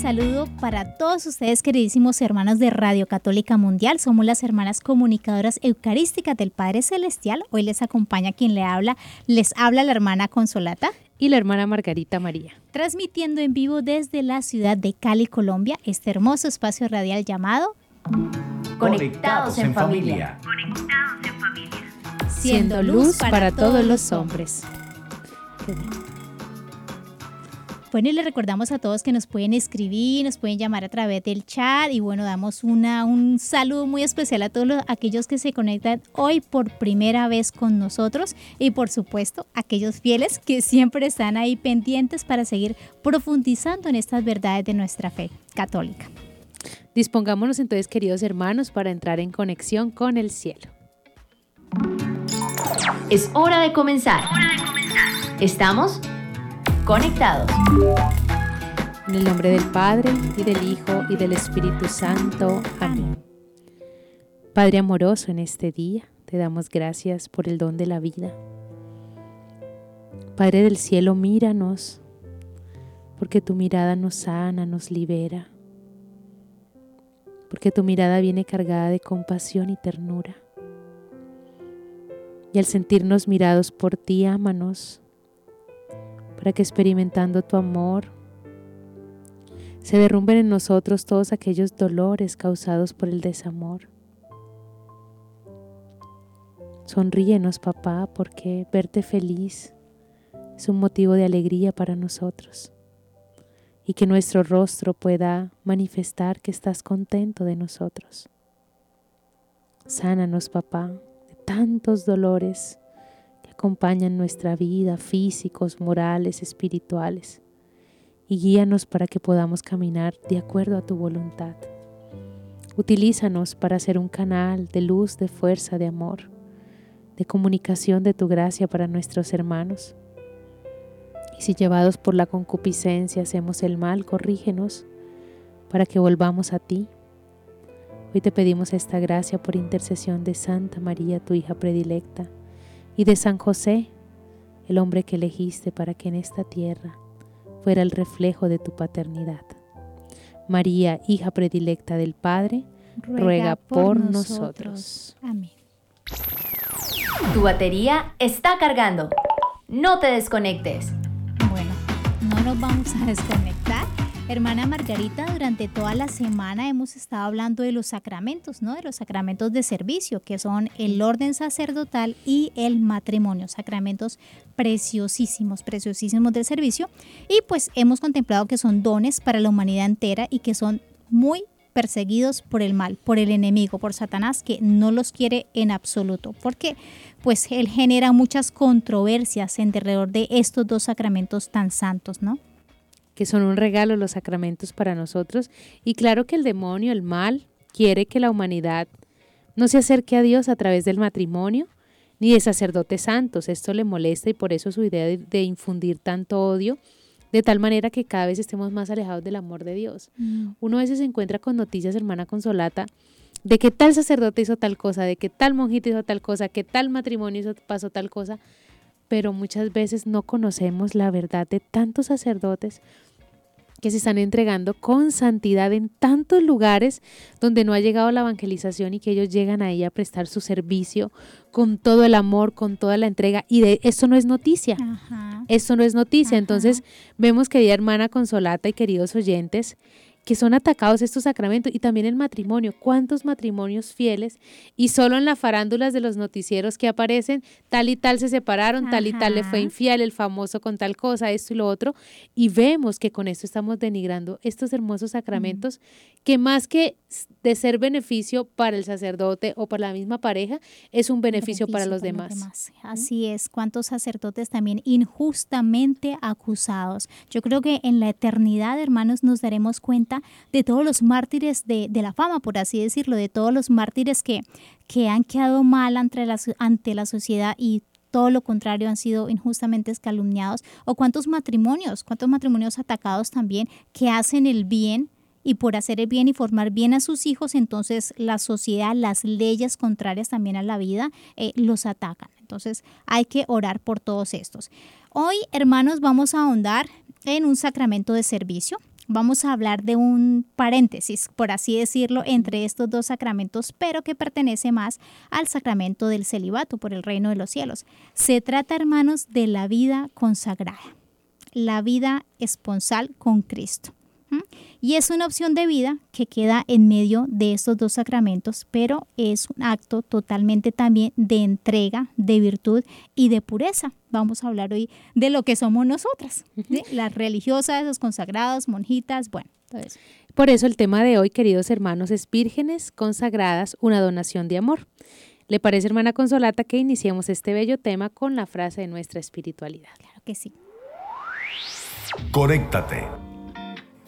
Saludo para todos ustedes, queridísimos hermanos de Radio Católica Mundial. Somos las hermanas comunicadoras eucarísticas del Padre Celestial. Hoy les acompaña quien le habla. Les habla la hermana Consolata. Y la hermana Margarita María. Transmitiendo en vivo desde la ciudad de Cali, Colombia, este hermoso espacio radial llamado Conectados en familia. Conectados en familia. Siendo luz para todos los hombres. Bueno, y les recordamos a todos que nos pueden escribir, nos pueden llamar a través del chat y bueno, damos una, un saludo muy especial a todos los- aquellos que se conectan hoy por primera vez con nosotros y por supuesto aquellos fieles que siempre están ahí pendientes para seguir profundizando en estas verdades de nuestra fe católica. Dispongámonos entonces, queridos hermanos, para entrar en conexión con el cielo. Es hora de comenzar. Estamos conectados. En el nombre del Padre, y del Hijo, y del Espíritu Santo. Amén. Padre amoroso, en este día te damos gracias por el don de la vida. Padre del cielo, míranos, porque tu mirada nos sana, nos libera, porque tu mirada viene cargada de compasión y ternura. Y al sentirnos mirados por ti, ámanos, para que experimentando tu amor, se derrumben en nosotros todos aquellos dolores causados por el desamor. Sonríenos, papá, porque verte feliz es un motivo de alegría para nosotros y que nuestro rostro pueda manifestar que estás contento de nosotros. Sánanos, papá, de tantos dolores acompañan nuestra vida, físicos, morales, espirituales y guíanos para que podamos caminar de acuerdo a tu voluntad. Utilízanos para ser un canal de luz, de fuerza, de amor, de comunicación de tu gracia para nuestros hermanos. Y si llevados por la concupiscencia hacemos el mal, corrígenos para que volvamos a ti. Hoy te pedimos esta gracia por intercesión de Santa María, tu hija predilecta, y de San José, el hombre que elegiste para que en esta tierra fuera el reflejo de tu paternidad. María, hija predilecta del Padre, ruega por nosotros. Amén. Tu batería está cargando. No te desconectes. Bueno, no nos vamos a desconectar. Hermana Margarita, durante toda la semana hemos estado hablando de los sacramentos, ¿no? De los sacramentos de servicio, que son el orden sacerdotal y el matrimonio, sacramentos preciosísimos, preciosísimos del servicio. Y pues hemos contemplado que son dones para la humanidad entera y que son muy perseguidos por el mal, por el enemigo, por Satanás, que no los quiere en absoluto, porque pues él genera muchas controversias en alrededor de estos dos sacramentos tan santos, ¿no? Que son un regalo los sacramentos para nosotros. Y claro que el demonio, el mal, quiere que la humanidad no se acerque a Dios a través del matrimonio ni de sacerdotes santos. Esto le molesta y por eso su idea de, de infundir tanto odio, de tal manera que cada vez estemos más alejados del amor de Dios. Uno a veces se encuentra con noticias, hermana Consolata, de que tal sacerdote hizo tal cosa, de que tal monjita hizo tal cosa, que tal matrimonio hizo, pasó tal cosa, pero muchas veces no conocemos la verdad de tantos sacerdotes que se están entregando con santidad en tantos lugares donde no ha llegado la evangelización y que ellos llegan ahí a prestar su servicio con todo el amor, con toda la entrega. Y de esto no es noticia. Ajá. Esto no es noticia. Ajá. Entonces vemos, querida hermana Consolata y queridos oyentes, que son atacados estos sacramentos y también el matrimonio. ¿Cuántos matrimonios fieles? Y solo en las farándulas de los noticieros que aparecen, tal y tal se separaron, tal y tal le fue infiel, el famoso con tal cosa, esto y lo otro. Y vemos que con esto estamos denigrando estos hermosos sacramentos que más que de ser beneficio para el sacerdote o para la misma pareja, es un beneficio, para los demás. Así es, cuántos sacerdotes también injustamente acusados. Yo creo que en la eternidad, hermanos, nos daremos cuenta de todos los mártires de, de la fama, por así decirlo, de todos los mártires que, que han quedado mal ante la, ante la sociedad y todo lo contrario, han sido injustamente calumniados, o cuántos matrimonios, cuántos matrimonios atacados también que hacen el bien y por hacer el bien y formar bien a sus hijos, entonces la sociedad, las leyes contrarias también a la vida eh, los atacan. Entonces hay que orar por todos estos. Hoy, hermanos, vamos a ahondar en un sacramento de servicio. Vamos a hablar de un paréntesis, por así decirlo, entre estos dos sacramentos, pero que pertenece más al sacramento del celibato por el reino de los cielos. Se trata, hermanos, de la vida consagrada, la vida esponsal con Cristo. Y es una opción de vida que queda en medio de estos dos sacramentos, pero es un acto totalmente también de entrega, de virtud y de pureza. Vamos a hablar hoy de lo que somos nosotras, las religiosas, los consagrados, monjitas, bueno, eso. Por eso el tema de hoy, queridos hermanos, es vírgenes consagradas, una donación de amor. ¿Le parece, hermana Consolata, que iniciemos este bello tema con la frase de nuestra espiritualidad? Claro que sí. Conéctate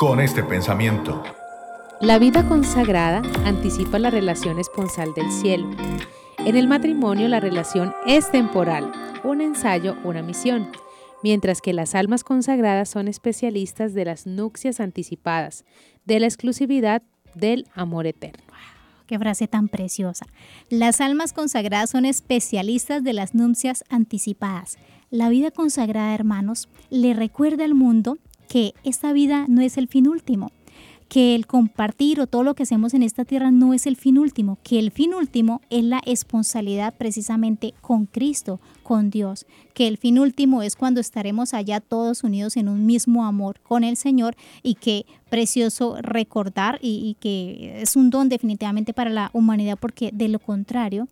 con este pensamiento. La vida consagrada anticipa la relación esponsal del cielo. En el matrimonio la relación es temporal, un ensayo, una misión, mientras que las almas consagradas son especialistas de las nupcias anticipadas, de la exclusividad del amor eterno. Qué frase tan preciosa. Las almas consagradas son especialistas de las nupcias anticipadas. La vida consagrada, hermanos, le recuerda al mundo que esta vida no es el fin último, que el compartir o todo lo que hacemos en esta tierra no es el fin último, que el fin último es la responsabilidad precisamente con Cristo, con Dios, que el fin último es cuando estaremos allá todos unidos en un mismo amor con el Señor. Y que precioso recordar y, y que es un don definitivamente para la humanidad porque de lo contrario,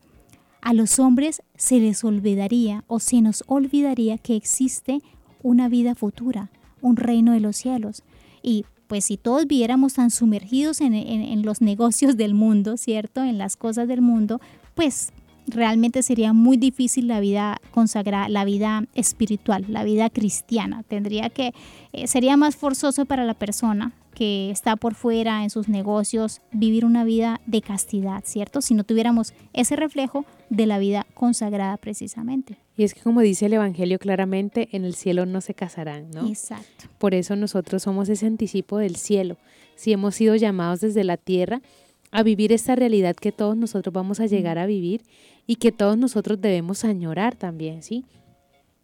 a los hombres se les olvidaría o se nos olvidaría que existe una vida futura, un reino de los cielos. Y pues si todos viéramos tan sumergidos en, los negocios del mundo, ¿cierto? En las cosas del mundo, pues realmente sería muy difícil la vida consagrada, la vida espiritual, la vida cristiana. Tendría que, eh, sería más forzoso para la persona que está por fuera en sus negocios vivir una vida de castidad, ¿cierto? Si no tuviéramos ese reflejo de la vida consagrada precisamente. Y es que como dice el Evangelio claramente, en el cielo no se casarán, ¿no? Exacto. Por eso nosotros somos ese anticipo del cielo. Si hemos sido llamados desde la tierra a vivir esta realidad que todos nosotros vamos a llegar a vivir y que todos nosotros debemos añorar también, ¿sí?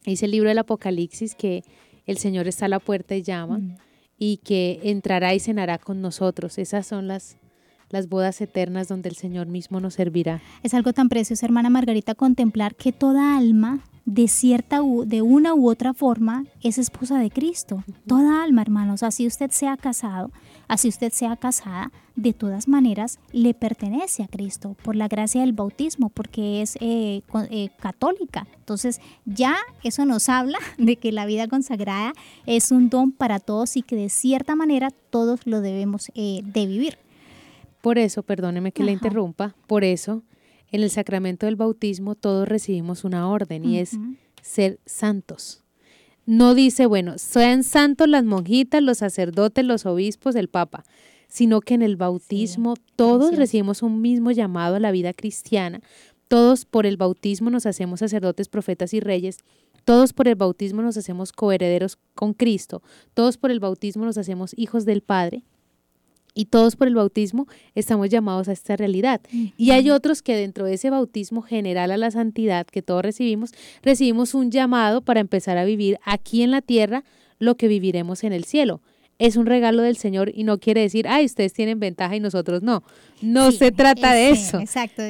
Dice el libro del Apocalipsis que el Señor está a la puerta y llama y que entrará y cenará con nosotros. Esas son las las bodas eternas donde el Señor mismo nos servirá. Es algo tan precioso, hermana Margarita, contemplar que toda alma de cierta de una u otra forma es esposa de Cristo. Toda alma, hermanos, así usted sea casado, así usted sea casada, de todas maneras le pertenece a Cristo por la gracia del bautismo, porque es eh, eh, católica. Entonces ya eso nos habla de que la vida consagrada es un don para todos y que de cierta manera todos lo debemos eh, de vivir. Por eso, perdóneme que le interrumpa, por eso en el sacramento del bautismo todos recibimos una orden y es ser santos. No dice, bueno, sean santos las monjitas, los sacerdotes, los obispos, el papa, sino que en el bautismo todos recibimos un mismo llamado a la vida cristiana. Todos por el bautismo nos hacemos sacerdotes, profetas y reyes. Todos por el bautismo nos hacemos coherederos con Cristo. Todos por el bautismo nos hacemos hijos del Padre y todos por el bautismo estamos llamados a esta realidad. Y hay otros que dentro de ese bautismo general a la santidad que todos recibimos, recibimos un llamado para empezar a vivir aquí en la tierra lo que viviremos en el cielo. Es un regalo del Señor y no quiere decir, ay, ustedes tienen ventaja y nosotros no. No se trata de eso. Exacto.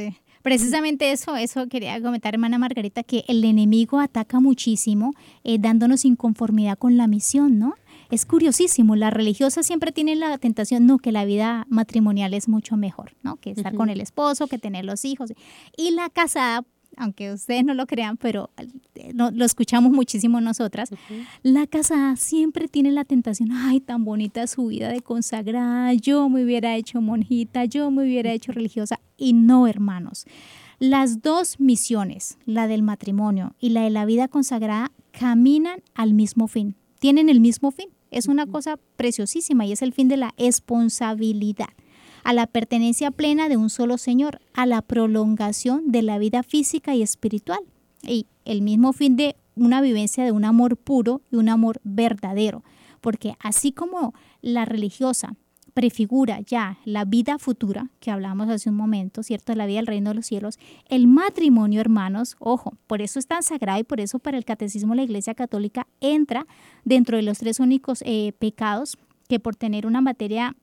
Precisamente eso, eso quería comentar, hermana Margarita, que el enemigo ataca muchísimo, eh, dándonos inconformidad con la misión, ¿no? Es curiosísimo, la religiosa siempre tiene la tentación, no, que la vida matrimonial es mucho mejor, ¿no? Que estar con el esposo, que tener los hijos. Y la casada, aunque ustedes no lo crean, pero eh, lo escuchamos muchísimo nosotras, la casada siempre tiene la tentación, ay, tan bonita su vida de consagrada, yo me hubiera hecho monjita, yo me hubiera hecho religiosa. Y no, hermanos. Las dos misiones, la del matrimonio y la de la vida consagrada, caminan al mismo fin, tienen el mismo fin. Es una cosa preciosísima y es el fin de la responsabilidad, a la pertenencia plena de un solo Señor, a la prolongación de la vida física y espiritual. Y el mismo fin de una vivencia de un amor puro y un amor verdadero. Porque así como la religiosa prefigura ya la vida futura que hablamos hace un momento, ¿cierto? La vida del reino de los cielos. El matrimonio, hermanos, ojo, por eso es tan sagrado y por eso para el catecismo la Iglesia Católica entra dentro de los tres únicos eh, pecados que por tener una materia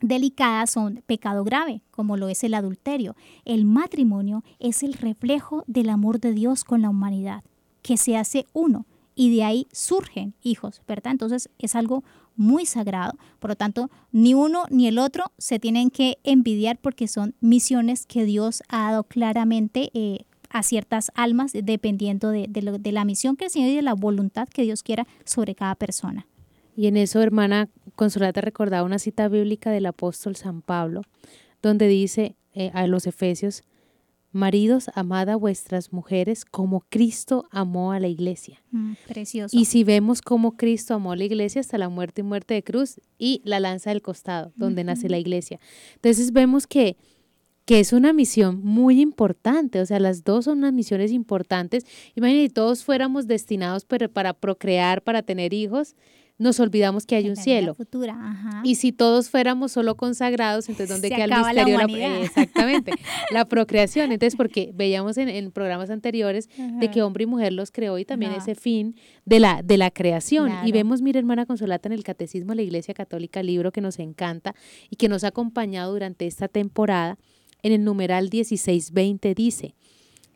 delicada son pecado grave, como lo es el adulterio. El matrimonio es el reflejo del amor de Dios con la humanidad, que se hace uno y de ahí surgen hijos, ¿verdad? Entonces es algo muy sagrado. Por lo tanto, ni uno ni el otro se tienen que envidiar porque son misiones que Dios ha dado claramente eh, a ciertas almas dependiendo de, de, la misión que el Señor y de la voluntad que Dios quiera sobre cada persona. Y en eso, hermana Consolata, recordaba una cita bíblica del apóstol San Pablo, donde dice eh, a los Efesios, Maridos, amad a vuestras mujeres como Cristo amó a la iglesia. Mm, precioso. Y si vemos cómo Cristo amó a la iglesia hasta la muerte y muerte de cruz y la lanza del costado, donde nace la iglesia. Entonces vemos que, que es una misión muy importante, o sea, las dos son unas misiones importantes. Imagínate, todos fuéramos destinados para, para procrear, para tener hijos, nos olvidamos que hay un cielo. Y si todos fuéramos solo consagrados, entonces ¿dónde queda el misterio? La, exactamente, la procreación. Entonces, porque veíamos en, programas anteriores de que hombre y mujer los creó y también ese fin de la, de la creación. Y vemos, mira, hermana Consolata, en el Catecismo de la Iglesia Católica, libro que nos encanta y que nos ha acompañado durante esta temporada, en el numeral 1620 dice,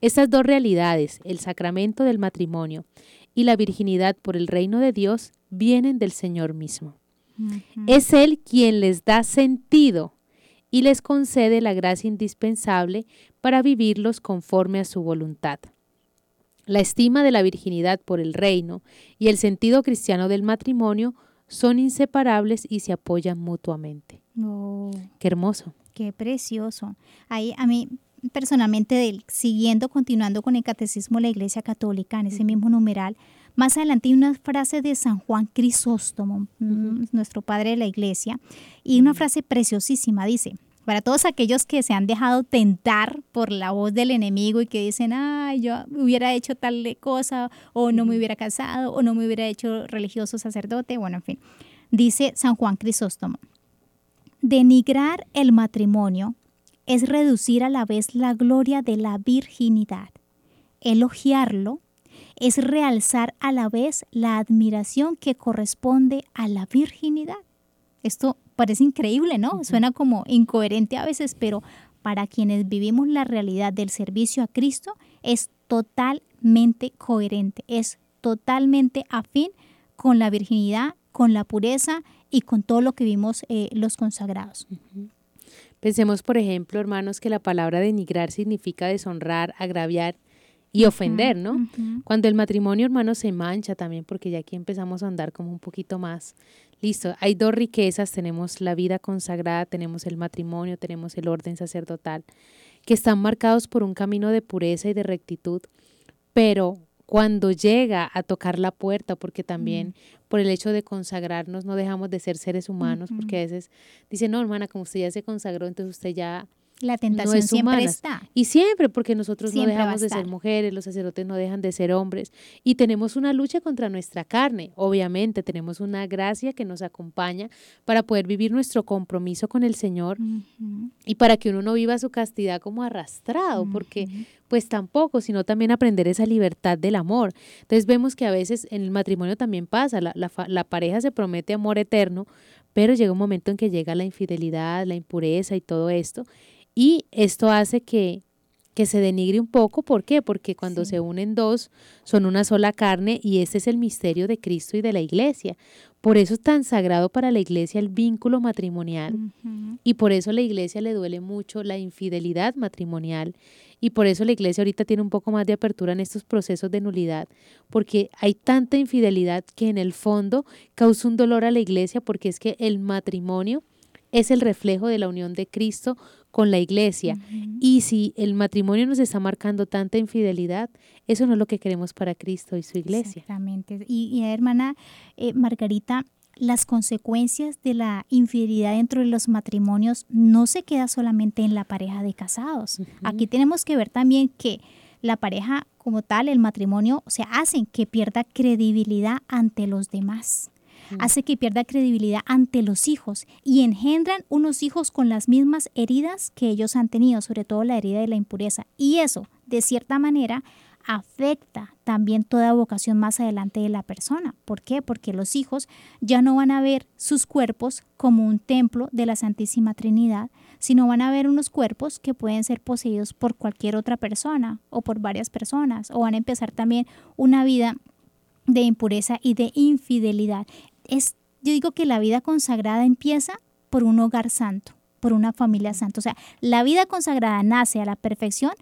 estas dos realidades, el sacramento del matrimonio y la virginidad por el reino de Dios, vienen del Señor mismo. Es Él quien les da sentido y les concede la gracia indispensable para vivirlos conforme a su voluntad. La estima de la virginidad por el reino y el sentido cristiano del matrimonio son inseparables y se apoyan mutuamente. Oh. Qué hermoso. Qué precioso. Ahí a mí personalmente, siguiendo, continuando con el catecismo de la Iglesia Católica, en ese mismo numeral, más adelante hay una frase de San Juan Crisóstomo, mm, nuestro padre de la iglesia, y una frase preciosísima, dice, para todos aquellos que se han dejado tentar por la voz del enemigo y que dicen, ay, yo hubiera hecho tal cosa, o no me hubiera casado, o no me hubiera hecho religioso sacerdote, bueno, en fin, dice San Juan Crisóstomo, denigrar el matrimonio es reducir a la vez la gloria de la virginidad, elogiarlo es realzar a la vez la admiración que corresponde a la virginidad. Esto parece increíble, ¿no? Suena como incoherente a veces, pero para quienes vivimos la realidad del servicio a Cristo es totalmente coherente, es totalmente afín con la virginidad, con la pureza y con todo lo que vimos eh, los consagrados. Pensemos, por ejemplo, hermanos, que la palabra denigrar significa deshonrar, agraviar y ofender, ¿no? Cuando el matrimonio, hermano, se mancha también, porque ya aquí empezamos a andar como un poquito más. Listo, hay dos riquezas, tenemos la vida consagrada, tenemos el matrimonio, tenemos el orden sacerdotal, que están marcados por un camino de pureza y de rectitud, pero cuando llega a tocar la puerta, porque también por el hecho de consagrarnos no dejamos de ser seres humanos, porque a veces dice, no, hermana, como usted ya se consagró, entonces usted ya la tentación siempre está. Y siempre, porque nosotros no dejamos de ser mujeres, los sacerdotes no dejan de ser hombres. Y tenemos una lucha contra nuestra carne. Obviamente, tenemos una gracia que nos acompaña para poder vivir nuestro compromiso con el Señor y para que uno no viva su castidad como arrastrado, porque pues tampoco, sino también aprender esa libertad del amor. Entonces vemos que a veces en el matrimonio también pasa, la, la pareja se promete amor eterno, pero llega un momento en que llega la infidelidad, la impureza y todo esto. Y esto hace que, que se denigre un poco. ¿Por qué? Porque cuando se unen dos, son una sola carne y ese es el misterio de Cristo y de la iglesia. Por eso es tan sagrado para la iglesia el vínculo matrimonial y por eso a la iglesia le duele mucho la infidelidad matrimonial y por eso la iglesia ahorita tiene un poco más de apertura en estos procesos de nulidad, porque hay tanta infidelidad que en el fondo causa un dolor a la iglesia porque es que el matrimonio es el reflejo de la unión de Cristo con la iglesia. Y si el matrimonio nos está marcando tanta infidelidad, eso no es lo que queremos para Cristo y su iglesia. Exactamente. Y, hermana eh, Margarita, las consecuencias de la infidelidad dentro de los matrimonios no se queda solamente en la pareja de casados. Aquí tenemos que ver también que la pareja como tal, el matrimonio, o sea, hacen que pierda credibilidad ante los demás. Hace que pierda credibilidad ante los hijos y engendran unos hijos con las mismas heridas que ellos han tenido, sobre todo la herida de la impureza. Y eso, de cierta manera, afecta también toda vocación más adelante de la persona. ¿Por qué? Porque los hijos ya no van a ver sus cuerpos como un templo de la Santísima Trinidad, sino van a ver unos cuerpos que pueden ser poseídos por cualquier otra persona o por varias personas, o van a empezar también una vida de impureza y de infidelidad. Es, yo digo que la vida consagrada empieza por un hogar santo, por una familia santa. O sea, la vida consagrada nace a la perfección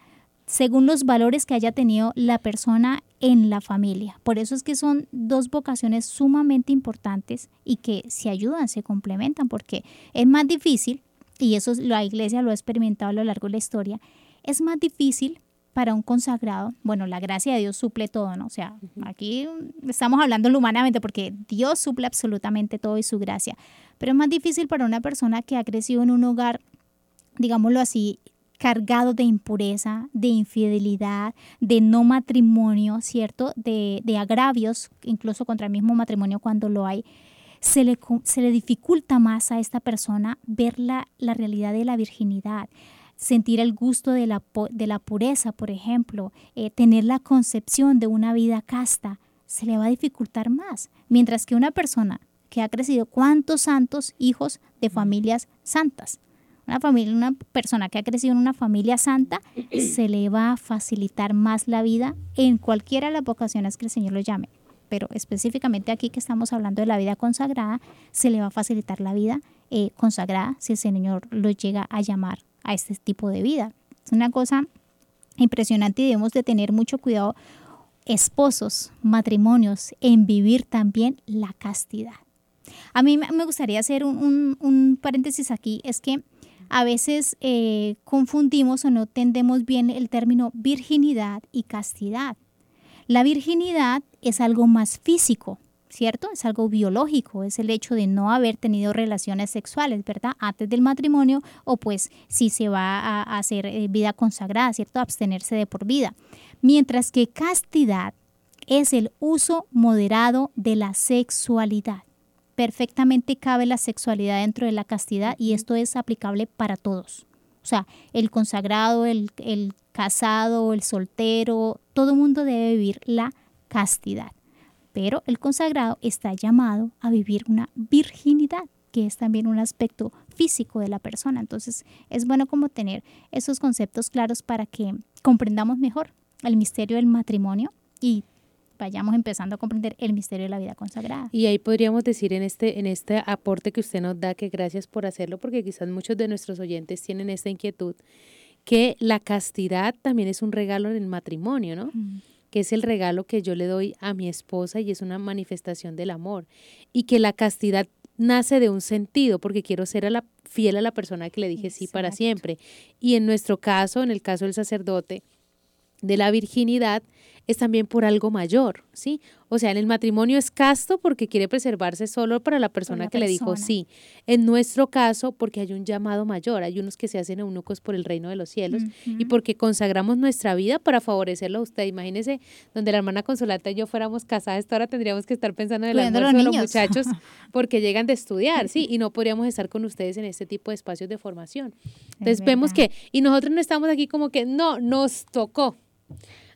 según los valores que haya tenido la persona en la familia. Por eso es que son dos vocaciones sumamente importantes y que se ayudan, se complementan, porque es más difícil, y eso la iglesia lo ha experimentado a lo largo de la historia, es más difícil para un consagrado, bueno, la gracia de Dios suple todo, ¿no? O sea, aquí estamos hablando humanamente porque Dios suple absolutamente todo y su gracia, pero es más difícil para una persona que ha crecido en un hogar, digámoslo así, cargado de impureza, de infidelidad, de no matrimonio, ¿cierto? De, agravios, incluso contra el mismo matrimonio cuando lo hay, se le, se le dificulta más a esta persona ver la, realidad de la virginidad, sentir el gusto de la, de la pureza, por ejemplo, eh, tener la concepción de una vida casta, se le va a dificultar más. Mientras que una persona que ha crecido, ¿cuántos santos hijos de familias santas? una familia, una persona que ha crecido en una familia santa, se le va a facilitar más la vida en cualquiera de las vocaciones que el Señor lo llame. Pero específicamente aquí que estamos hablando de la vida consagrada, se le va a facilitar la vida eh, consagrada si el Señor lo llega a llamar a este tipo de vida. Es una cosa impresionante y debemos de tener mucho cuidado, esposos, matrimonios, en vivir también la castidad. A mí me gustaría hacer un, un paréntesis aquí, es que a veces eh, confundimos o no entendemos bien el término virginidad y castidad. La virginidad es algo más físico, ¿cierto? Es algo biológico, es el hecho de no haber tenido relaciones sexuales, ¿verdad? Antes del matrimonio o pues si se va a hacer eh, vida consagrada, ¿cierto? Abstenerse de por vida. Mientras que castidad es el uso moderado de la sexualidad perfectamente cabe la sexualidad dentro de la castidad y esto es aplicable para todos. O sea, el consagrado, el, el casado, el soltero, todo el mundo debe vivir la castidad. Pero el consagrado está llamado a vivir una virginidad, que es también un aspecto físico de la persona. Entonces, es bueno como tener esos conceptos claros para que comprendamos mejor el misterio del matrimonio y vayamos empezando a comprender el misterio de la vida consagrada. Y ahí podríamos decir en este, en este aporte que usted nos da, que gracias por hacerlo, porque quizás muchos de nuestros oyentes tienen esta inquietud, que la castidad también es un regalo en el matrimonio, ¿no? Que es el regalo que yo le doy a mi esposa y es una manifestación del amor. Y que la castidad nace de un sentido, porque quiero ser a la, fiel a la persona que le dije sí para siempre. Y en nuestro caso, en el caso del sacerdote, de la virginidad, es también por algo mayor, ¿sí? O sea, en el matrimonio es casto porque quiere preservarse solo para la persona que le dijo sí. En nuestro caso, porque hay un llamado mayor, hay unos que se hacen eunucos por el reino de los cielos y porque consagramos nuestra vida para favorecerlo a usted. Imagínese, donde la hermana Consolata y yo fuéramos casadas, ahora tendríamos que estar pensando en el amor de los muchachos porque llegan de estudiar, ¿sí? Y no podríamos estar con ustedes en este tipo de espacios de formación. Entonces vemos que, y nosotros no estamos aquí como que, no, nos tocó.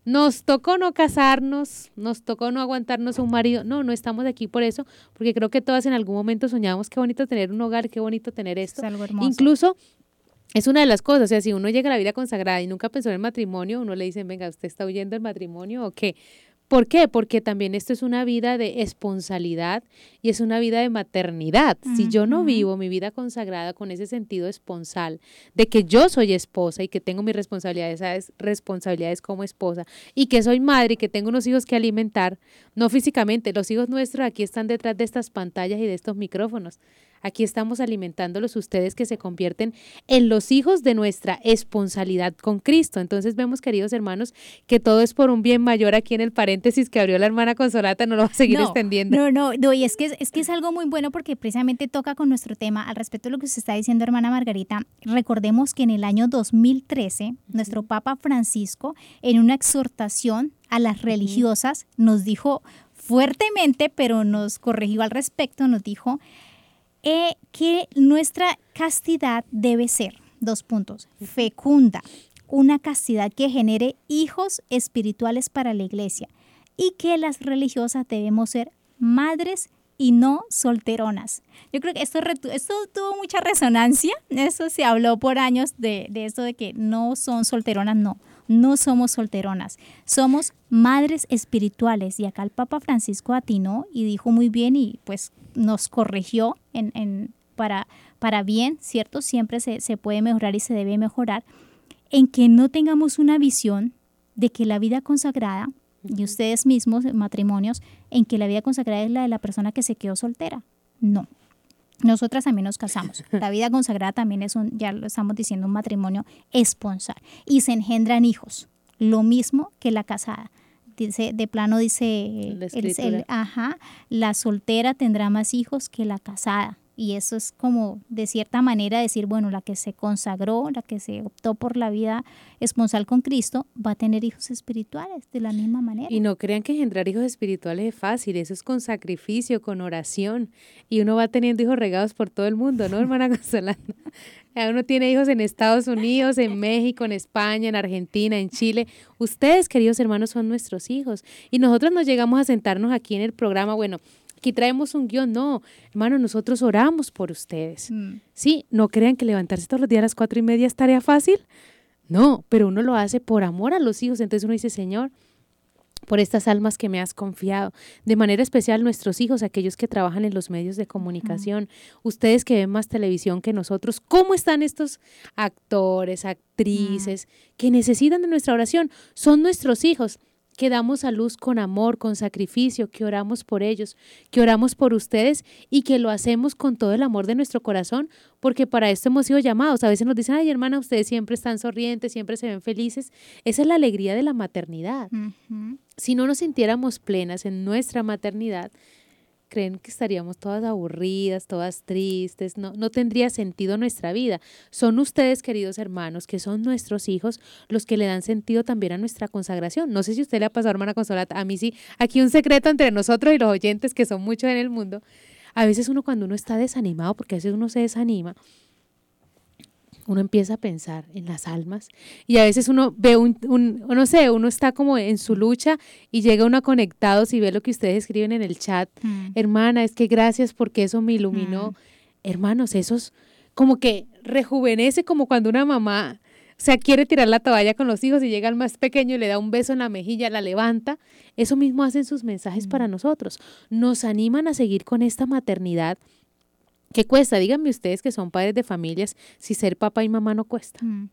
Nos tocó no casarnos, nos tocó no aguantarnos un marido. No, no estamos aquí por eso, porque creo que todas en algún momento soñamos qué bonito tener un hogar, qué bonito tener esto. Incluso es una de las cosas, o sea, si uno llega a la vida consagrada y nunca pensó en el matrimonio, uno le dicen, venga, ¿usted está huyendo del matrimonio o qué? ¿Por qué? Porque también esto es una vida de esponsalidad y es una vida de maternidad. Si yo no vivo mi vida consagrada con ese sentido esponsal de que yo soy esposa y que tengo mis responsabilidades, responsabilidades como esposa y que soy madre y que tengo unos hijos que alimentar, no físicamente, los hijos nuestros aquí están detrás de estas pantallas y de estos micrófonos. Aquí estamos alimentándolos ustedes que se convierten en los hijos de nuestra esponsalidad con Cristo. Entonces vemos, queridos hermanos, que todo es por un bien mayor aquí en el paréntesis que abrió la hermana Consolata, no lo va a seguir extendiendo. No, no, no, y es que, es que es algo muy bueno porque precisamente toca con nuestro tema al respecto de lo que se está diciendo, hermana Margarita. Recordemos que en el año 2013, nuestro Papa Francisco, en una exhortación a las religiosas, nos dijo fuertemente, pero nos corrigió al respecto, nos dijo, eh, que nuestra castidad debe ser, dos puntos, fecunda, una castidad que genere hijos espirituales para la iglesia y que las religiosas debemos ser madres y no solteronas. Yo creo que esto, esto tuvo mucha resonancia, eso se habló por años de, de esto de que no son solteronas, no, no somos solteronas, somos madres espirituales. Y acá el Papa Francisco atinó y dijo muy bien y pues nos corrigió en, para, para bien, ¿cierto? Siempre se, se puede mejorar y se debe mejorar, en que no tengamos una visión de que la vida consagrada, y ustedes mismos, matrimonios, en que la vida consagrada es la de la persona que se quedó soltera. No, nosotras también nos casamos. La vida consagrada también es un, ya lo estamos diciendo, un matrimonio esponsal. Y se engendran hijos, lo mismo que la casada. Dice, de plano dice, el, ajá, la soltera tendrá más hijos que la casada. Y eso es como, de cierta manera, decir, bueno, la que se consagró, la que se optó por la vida esponsal con Cristo, va a tener hijos espirituales de la misma manera. Y no crean que engendrar hijos espirituales es fácil, eso es con sacrificio, con oración. Y uno va teniendo hijos regados por todo el mundo, ¿no, hermana Consolanda? Uno tiene hijos en Estados Unidos, en México, en España, en Argentina, en Chile. Ustedes, queridos hermanos, son nuestros hijos. Y nosotros nos llegamos a sentarnos aquí en el programa, bueno, aquí traemos un guion. No, hermano, nosotros oramos por ustedes. Mm. Sí, no crean que levantarse todos los días a las cuatro y media es tarea fácil. No, pero uno lo hace por amor a los hijos. Entonces uno dice, Señor, por estas almas que me has confiado. De manera especial nuestros hijos, aquellos que trabajan en los medios de comunicación, ustedes que ven más televisión que nosotros, ¿cómo están estos actores, actrices que necesitan de nuestra oración? Son nuestros hijos que damos a luz con amor, con sacrificio, que oramos por ellos, que oramos por ustedes y que lo hacemos con todo el amor de nuestro corazón, porque para esto hemos sido llamados. A veces nos dicen, ay hermana, ustedes siempre están sonrientes, siempre se ven felices. Esa es la alegría de la maternidad. Si no nos sintiéramos plenas en nuestra maternidad, creen que estaríamos todas aburridas, todas tristes, no, no tendría sentido nuestra vida. Son ustedes, queridos hermanos, que son nuestros hijos, los que le dan sentido también a nuestra consagración. No sé si usted le ha pasado, hermana Consolata, a mí sí. Aquí un secreto entre nosotros y los oyentes, que son muchos en el mundo. A veces uno cuando uno está desanimado, porque a veces uno se desanima, uno empieza a pensar en las almas y a veces uno ve un, un, no sé, uno está como en su lucha y llega uno a conectados y ve lo que ustedes escriben en el chat. Mm. Hermana, es que gracias porque eso me iluminó. Mm. Hermanos, esos como que rejuvenece como cuando una mamá, o sea, quiere tirar la toalla con los hijos y llega al más pequeño y le da un beso en la mejilla, la levanta. Eso mismo hacen sus mensajes para mm. nosotros. Nos animan a seguir con esta maternidad ¿Qué cuesta? Díganme ustedes que son padres de familias si ser papá y mamá no cuesta. Mm.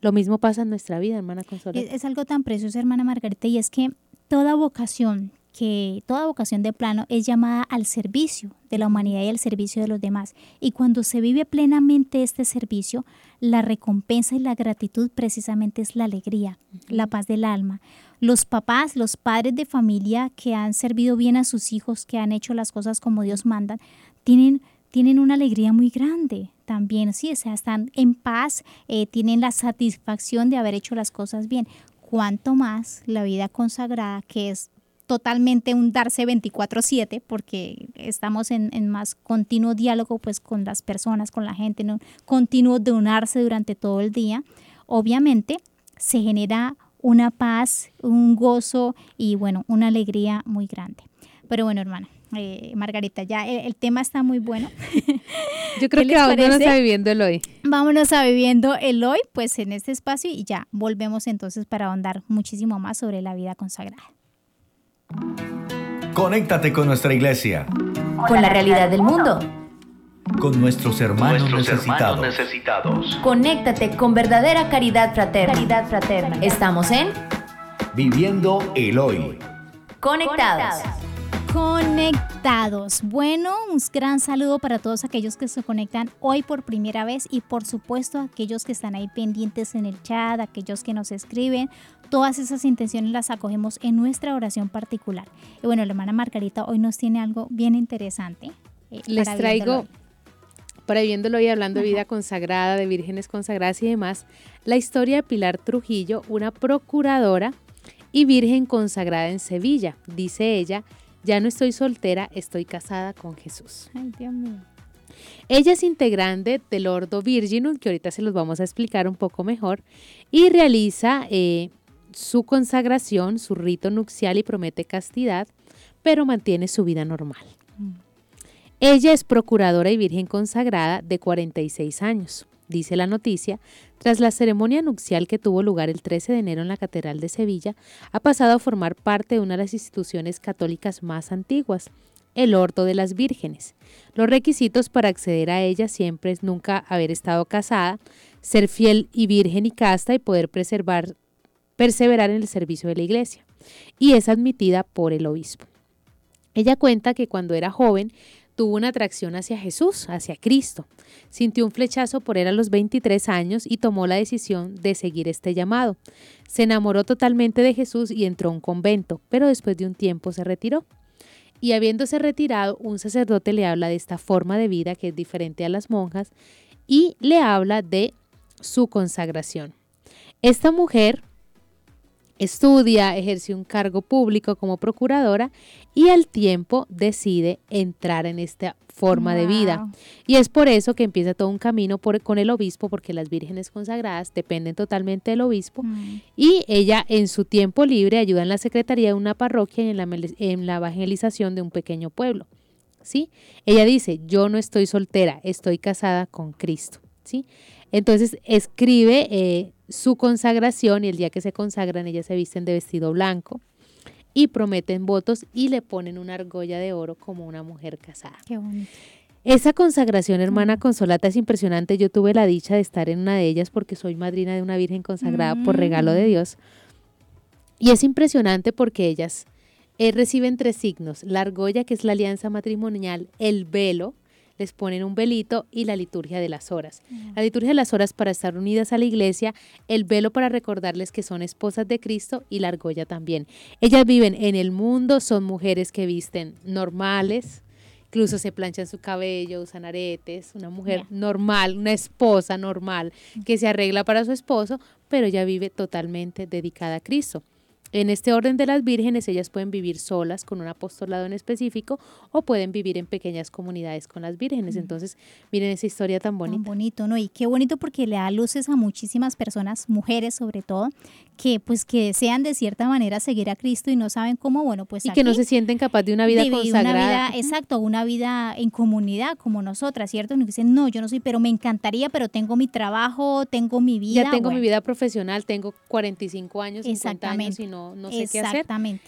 Lo mismo pasa en nuestra vida, hermana Consuelo. Es, algo tan precioso, hermana Margarita, y es que toda vocación, que toda vocación de plano es llamada al servicio de la humanidad y al servicio de los demás. Y cuando se vive plenamente este servicio, la recompensa y la gratitud precisamente es la alegría, la paz del alma. Los papás, los padres de familia que han servido bien a sus hijos, que han hecho las cosas como Dios manda, tienen tienen una alegría muy grande también, sí, o sea, están en paz, eh, tienen la satisfacción de haber hecho las cosas bien. Cuanto más la vida consagrada, que es totalmente un darse 24/7, porque estamos en, más continuo diálogo pues con las personas, con la gente, ¿no? continuo de unarse durante todo el día, obviamente se genera una paz, un gozo y bueno, una alegría muy grande. Pero bueno, hermana, eh, Margarita, ya el, tema está muy bueno. Yo creo que vámonos a viviendo el hoy. Vámonos a viviendo el hoy, pues en este espacio y ya volvemos entonces para ahondar muchísimo más sobre la vida consagrada. Conéctate con nuestra iglesia. Con la realidad del mundo. Con nuestros hermanos, necesitados. necesitados. Conéctate con verdadera caridad fraterna. Caridad fraterna. Estamos en Viviendo el hoy. Conectados. Conectados conectados. Bueno, un gran saludo para todos aquellos que se conectan hoy por primera vez y por supuesto aquellos que están ahí pendientes en el chat, aquellos que nos escriben. Todas esas intenciones las acogemos en nuestra oración particular. Y bueno, la hermana Margarita hoy nos tiene algo bien interesante. Eh, Les traigo, para viéndolo y hablando de vida consagrada, de vírgenes consagradas y demás, la historia de Pilar Trujillo, una procuradora y virgen consagrada en Sevilla. Dice ella, ya no estoy soltera, estoy casada con Jesús. Ay, Dios mío. Ella es integrante del Ordo Virginum, que ahorita se los vamos a explicar un poco mejor, y realiza eh, su consagración, su rito nupcial y promete castidad, pero mantiene su vida normal. Mm. Ella es procuradora y virgen consagrada de 46 años dice la noticia, tras la ceremonia nupcial que tuvo lugar el 13 de enero en la Catedral de Sevilla, ha pasado a formar parte de una de las instituciones católicas más antiguas, el Ordo de las Vírgenes. Los requisitos para acceder a ella siempre es nunca haber estado casada, ser fiel y virgen y casta y poder preservar, perseverar en el servicio de la Iglesia. Y es admitida por el obispo. Ella cuenta que cuando era joven tuvo una atracción hacia Jesús, hacia Cristo. Sintió un flechazo por él a los 23 años y tomó la decisión de seguir este llamado. Se enamoró totalmente de Jesús y entró a un convento, pero después de un tiempo se retiró. Y habiéndose retirado, un sacerdote le habla de esta forma de vida que es diferente a las monjas y le habla de su consagración. Esta mujer estudia, ejerce un cargo público como procuradora y al tiempo decide entrar en esta forma de vida. Y es por eso que empieza todo un camino por, con el obispo, porque las vírgenes consagradas dependen totalmente del obispo. Mm. Y ella en su tiempo libre ayuda en la secretaría de una parroquia y en la, en la evangelización de un pequeño pueblo. ¿Sí? Ella dice, yo no estoy soltera, estoy casada con Cristo. ¿Sí? Entonces escribe eh, su consagración y el día que se consagran ellas se visten de vestido blanco y prometen votos y le ponen una argolla de oro como una mujer casada. Qué bonito. Esa consagración, hermana mm. Consolata, es impresionante. Yo tuve la dicha de estar en una de ellas porque soy madrina de una Virgen consagrada por regalo de mm. Dios. Y es impresionante porque ellas eh, reciben tres signos. La argolla, que es la alianza matrimonial, el velo, les ponen un velito y la liturgia de las horas. La liturgia de las horas para estar unidas a la iglesia, el velo para recordarles que son esposas de Cristo y la argolla también. Ellas viven en el mundo, son mujeres que visten normales, incluso se planchan su cabello, usan aretes, una mujer normal, una esposa normal que se arregla para su esposo, pero ella vive totalmente dedicada a Cristo. En este orden de las vírgenes, ellas pueden vivir solas con un apostolado en específico o pueden vivir en pequeñas comunidades con las vírgenes. Entonces, miren esa historia tan bonita. Tan bonito, ¿no? Y qué bonito porque le da luces a muchísimas personas, mujeres sobre todo, que pues que desean de cierta manera seguir a Cristo y no saben cómo, bueno, pues Y que no se sienten capaz de una vida consagrada. exacto, una vida en comunidad como nosotras, ¿cierto? Y dicen, no, yo no soy, pero me encantaría, pero tengo mi trabajo, tengo mi vida. Ya tengo mi vida profesional, tengo 45 años, 50 años y no no, sé qué hacer.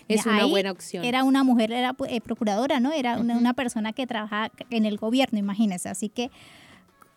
Es una buena opción. Era una mujer, era eh, procuradora, ¿no? Era una, una, persona que trabajaba en el gobierno, imagínense. Así que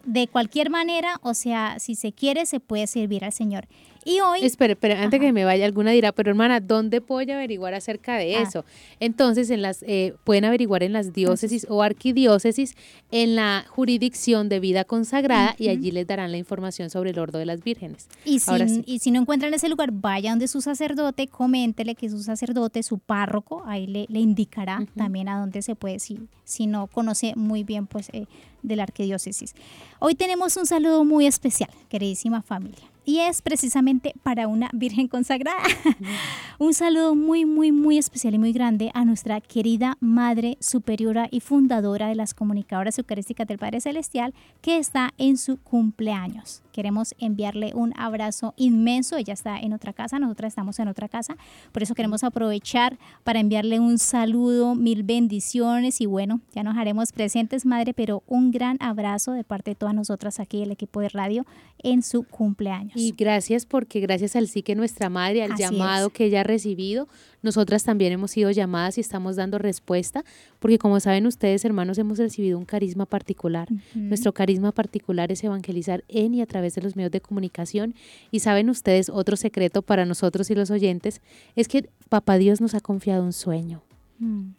de cualquier manera, o sea, si se quiere, se puede servir al Señor. Y hoy... Espere, pero antes que me vaya, alguna dirá, pero hermana, ¿dónde puedo averiguar acerca de ah. eso? Entonces, en las eh, pueden averiguar en las diócesis o arquidiócesis, en la jurisdicción de vida consagrada, y allí les darán la información sobre el Ordo de las Vírgenes. Y si, y si no encuentran ese lugar, vaya donde su sacerdote, coméntele que su sacerdote, su párroco, ahí le, le indicará también a dónde se puede, si, si no conoce muy bien, pues, eh, de la arquidiócesis. Hoy tenemos un saludo muy especial, queridísima familia y es precisamente para una Virgen consagrada. Un saludo muy, muy, muy especial y muy grande a nuestra querida Madre Superiora y fundadora de las Comunicadoras Eucarísticas del Padre Celestial, que está en su cumpleaños. Queremos enviarle un abrazo inmenso. Ella está en otra casa, nosotras estamos en otra casa. Por eso queremos aprovechar para enviarle un saludo, mil bendiciones y bueno, ya nos haremos presentes, Madre, pero un gran abrazo de parte de todas nosotras aquí, el equipo de radio, en su cumpleaños. Y gracias porque gracias al sí que nuestra madre, al llamado que ella ha recibido, nosotras también hemos sido llamadas y estamos dando respuesta, porque como saben ustedes, hermanos, hemos recibido un carisma particular. Nuestro carisma particular es evangelizar en y a través de los medios de comunicación. Y saben ustedes, otro secreto para nosotros y los oyentes es que Papá Dios nos ha confiado un sueño. Mm.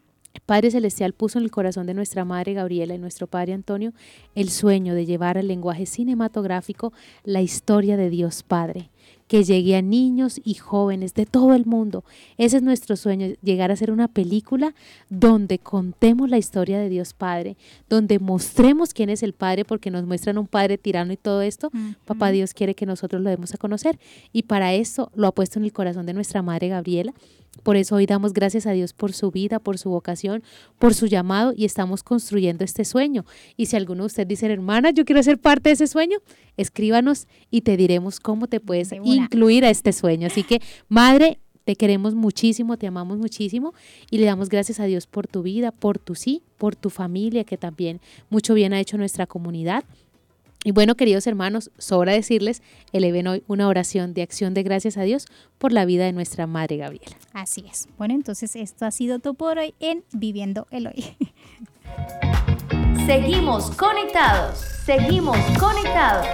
Padre Celestial puso en el corazón de nuestra Madre Gabriela y nuestro Padre Antonio el sueño de llevar al lenguaje cinematográfico la historia de Dios Padre que llegue a niños y jóvenes de todo el mundo. Ese es nuestro sueño, llegar a ser una película donde contemos la historia de Dios Padre, donde mostremos quién es el Padre, porque nos muestran un Padre tirano y todo esto. Papá Dios quiere que nosotros lo demos a conocer y para eso lo ha puesto en el corazón de nuestra Madre Gabriela por eso hoy damos gracias a Dios por su vida, por su vocación, por su llamado y estamos construyendo este sueño. Y si alguno de ustedes dice, hermana, yo quiero ser parte de ese sueño, escríbanos y te diremos cómo te puedes incluir a este sueño. Así que, madre, te queremos muchísimo, te amamos muchísimo y le damos gracias a Dios por tu vida, por tu sí, por tu familia, que también mucho bien ha hecho nuestra comunidad. Y bueno, queridos hermanos, sobra decirles, eleven hoy una oración de acción de gracias a Dios por la vida de nuestra Madre Gabriela. Así es. Bueno, entonces esto ha sido todo por hoy en Viviendo el Hoy. Seguimos conectados, seguimos conectados.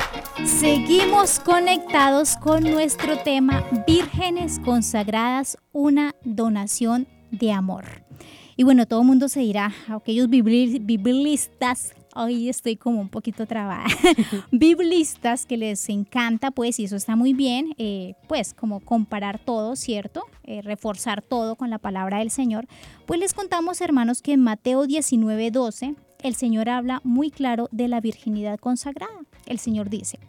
Seguimos conectados con nuestro tema Vírgenes consagradas, una donación de amor. Y bueno, todo el mundo se dirá, aquellos biblistas hoy estoy como un poquito trabada, biblistas que les encanta, pues, y eso está muy bien, eh, pues, como comparar todo, ¿cierto? Eh, reforzar todo con la palabra del Señor. Pues les contamos, hermanos, que en Mateo 19, 12, el Señor habla muy claro de la virginidad consagrada. El Señor dice,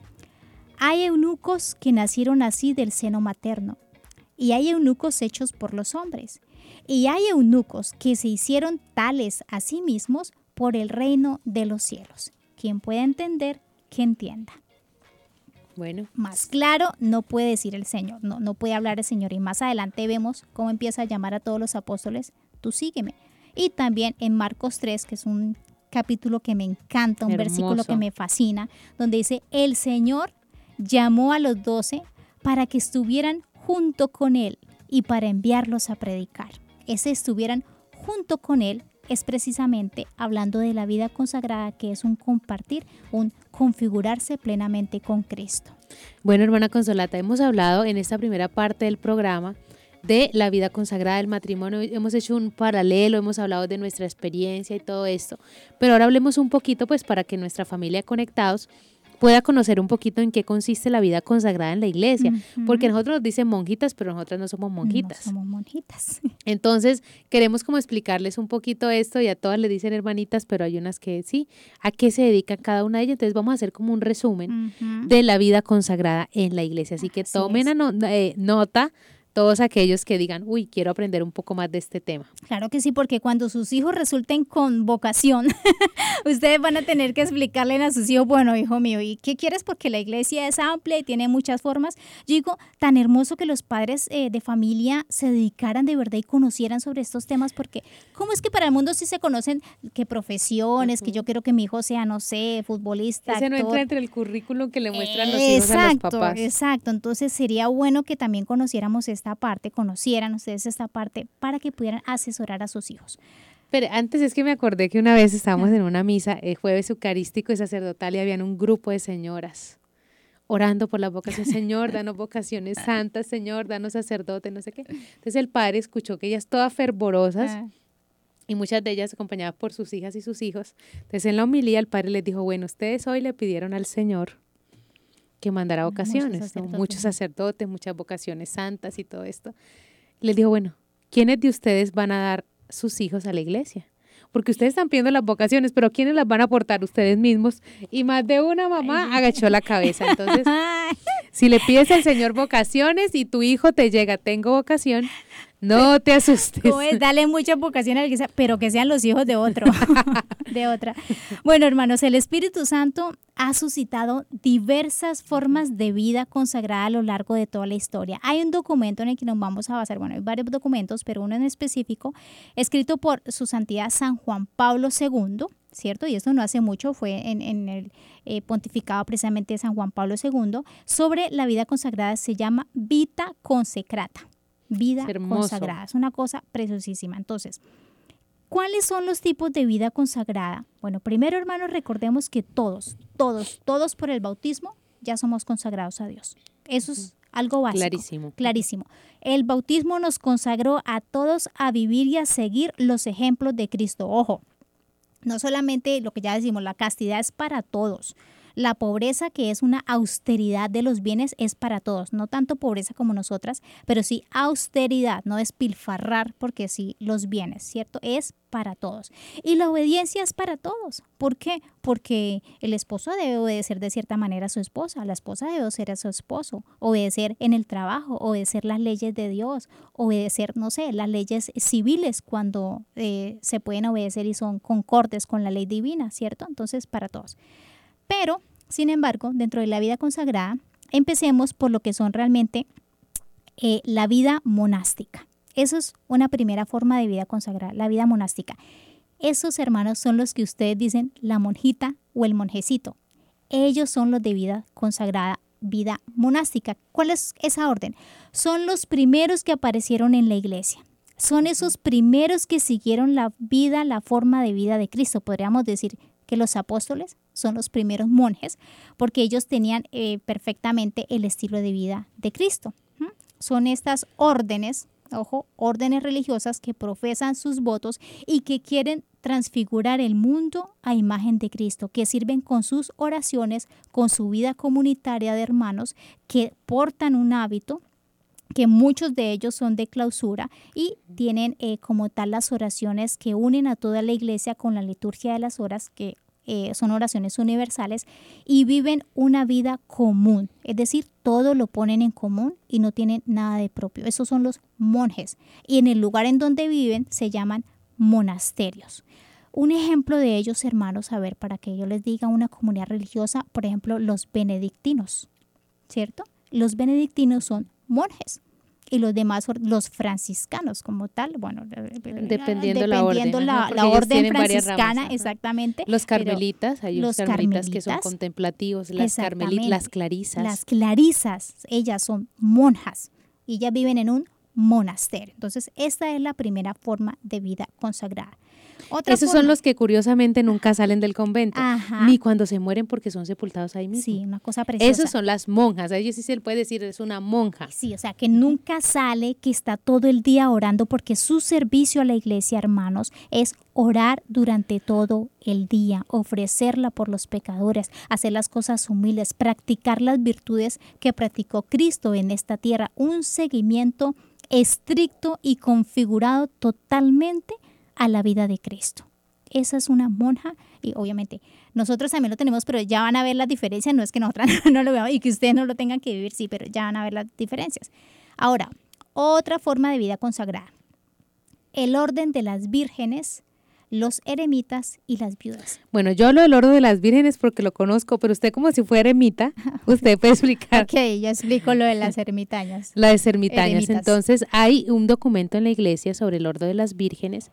hay eunucos que nacieron así del seno materno, y hay eunucos hechos por los hombres, y hay eunucos que se hicieron tales a sí mismos por el reino de los cielos. Quien pueda entender, que entienda. Bueno. Más claro no puede decir el Señor, no, no puede hablar el Señor. Y más adelante vemos cómo empieza a llamar a todos los apóstoles, tú sígueme. Y también en Marcos 3, que es un capítulo que me encanta, un versículo que me fascina, donde dice, el Señor llamó a los doce para que estuvieran junto con Él y para enviarlos a predicar. Ese estuvieran junto con Él es precisamente hablando de la vida consagrada, que es un compartir, un configurarse plenamente con Cristo. Bueno, hermana Consolata, hemos hablado en esta primera parte del programa de la vida consagrada del matrimonio. Hemos hecho un paralelo, hemos hablado de nuestra experiencia y todo esto, pero ahora hablemos un poquito pues para que nuestra familia Conectados pueda conocer un poquito en qué consiste la vida consagrada en la iglesia, porque nosotros nos dicen monjitas, pero nosotras no somos monjitas. No somos monjitas. Entonces, queremos como explicarles un poquito esto y a todas le dicen hermanitas, pero hay unas que sí, a qué se dedica cada una de ellas. Entonces, vamos a hacer como un resumen de la vida consagrada en la iglesia. Así que tomen eh, nota todos aquellos que digan, uy, quiero aprender un poco más de este tema. Claro que sí, porque cuando sus hijos resulten con vocación, ustedes van a tener que explicarle a sus hijos, bueno, hijo mío, ¿y qué quieres? Porque la iglesia es amplia y tiene muchas formas. Yo digo, tan hermoso que los padres eh, de familia se dedicaran de verdad y conocieran sobre estos temas, porque ¿cómo es que para el mundo sí se conocen qué profesiones, que yo quiero que mi hijo sea, no sé, futbolista? Ese no entra entre el currículum que le muestran los hijos a los papás. Exacto, entonces sería bueno que también conociéramos esto esta parte, conocieran ustedes esta parte para que pudieran asesorar a sus hijos. Pero antes es que me acordé que una vez estábamos en una misa, el jueves eucarístico y sacerdotal, y habían un grupo de señoras orando por la vocación. Señor, danos vocaciones santas, Señor, danos sacerdote, no sé qué. Entonces el padre escuchó que ellas todas fervorosas, ah. y muchas de ellas acompañadas por sus hijas y sus hijos. Entonces en la homilía el padre les dijo, bueno, ustedes hoy le pidieron al Señor que mandará vocaciones, muchos sacerdotes, muchas vocaciones santas y todo esto. Les dijo, bueno, ¿quiénes de ustedes van a dar sus hijos a la iglesia? Porque ustedes están pidiendo las vocaciones, pero ¿quiénes las van a aportar ustedes mismos? Y más de una mamá agachó la cabeza. Entonces, si le pides al Señor vocaciones y tu hijo te llega, tengo vocación, no te asustes. Dale mucha vocación a la pero que sean los hijos de otro, de otra. Bueno, hermanos, el Espíritu Santo ha suscitado diversas formas de vida consagrada a lo largo de toda la historia. Hay un documento en el que nos vamos a basar, bueno, hay varios documentos, pero uno en específico, escrito por su santidad San Juan Pablo II, ¿cierto? Y esto no hace mucho, fue en, el eh, pontificado precisamente de San Juan Pablo II, sobre la vida consagrada, se llama Vita Consecrata vida consagrada. Es una cosa preciosísima. Entonces, ¿cuáles son los tipos de vida consagrada? Bueno, primero, hermanos, recordemos que todos, todos, todos por el bautismo ya somos consagrados a Dios. Eso es algo básico. Clarísimo. Clarísimo. El bautismo nos consagró a todos a vivir y a seguir los ejemplos de Cristo. Ojo, no solamente lo que ya decimos, la castidad es para todos. La pobreza, que es una austeridad de los bienes, es para todos. No tanto pobreza como nosotras, pero sí austeridad, no despilfarrar, porque sí los bienes, ¿cierto? Es para todos. Y la obediencia es para todos. ¿Por qué? Porque el esposo debe obedecer de cierta manera a su esposa, la esposa debe obedecer a su esposo, obedecer en el trabajo, obedecer las leyes de Dios, obedecer, no sé, las leyes civiles cuando eh, se pueden obedecer y son concordes con la ley divina, ¿cierto? Entonces, para todos. Pero, sin embargo, dentro de la vida consagrada, empecemos por lo que son realmente eh, la vida monástica. Eso es una primera forma de vida consagrada, la vida monástica. Esos hermanos son los que ustedes dicen la monjita o el monjecito. Ellos son los de vida consagrada, vida monástica. ¿Cuál es esa orden? Son los primeros que aparecieron en la iglesia. Son esos primeros que siguieron la vida, la forma de vida de Cristo. Podríamos decir que los apóstoles son los primeros monjes porque ellos tenían eh, perfectamente el estilo de vida de Cristo. Son estas órdenes ojo, órdenes religiosas que profesan sus votos y que quieren transfigurar el mundo a imagen de Cristo, que sirven con sus oraciones, con su vida comunitaria de hermanos, que portan un hábito que muchos de ellos son de clausura y tienen eh, como tal las oraciones que unen a toda la iglesia con la liturgia de las horas, que eh, son oraciones universales y viven una vida común, es decir, todo lo ponen en común y no tienen nada de propio. Esos son los monjes y en el lugar en donde viven se llaman monasterios. Un ejemplo de ellos, hermanos, a ver, para que yo les diga una comunidad religiosa, por ejemplo, los benedictinos, ¿cierto? Los benedictinos son monjes y los demás, los franciscanos como tal, bueno, dependiendo, la orden, la, orden franciscana, exactamente. Los carmelitas, hay los carmelitas, que son contemplativos, las carmelitas, las clarisas. Las clarisas, ellas son monjas y ellas viven en un monasterio. Entonces, esta es la primera forma de vida consagrada. Esos son los que curiosamente nunca salen del convento, ni cuando se mueren porque son sepultados ahí mismo. Sí, una cosa preciosa. Esos son las monjas, a ellos sí se le puede decir, es una monja. Sí, o sea, que nunca sale, que está todo el día orando porque su servicio a la iglesia, hermanos, es orar durante todo el día, ofrecerla por los pecadores, hacer las cosas humildes, practicar las virtudes que practicó Cristo en esta tierra, un seguimiento estricto y configurado totalmente a la vida de Cristo. Esa es una monja y obviamente nosotros también lo tenemos, pero ya van a ver las diferencias, no es que nosotros no lo veamos y que ustedes no lo tengan que vivir, sí, pero ya van a ver las diferencias. Ahora, otra forma de vida consagrada. El orden de las vírgenes, los eremitas y las viudas. Bueno, yo hablo del orden de las vírgenes porque lo conozco, pero usted como si fuera eremita, usted puede explicar. ok, yo explico lo de las ermitañas. Las ermitañas. Entonces, hay un documento en la iglesia sobre el orden de las vírgenes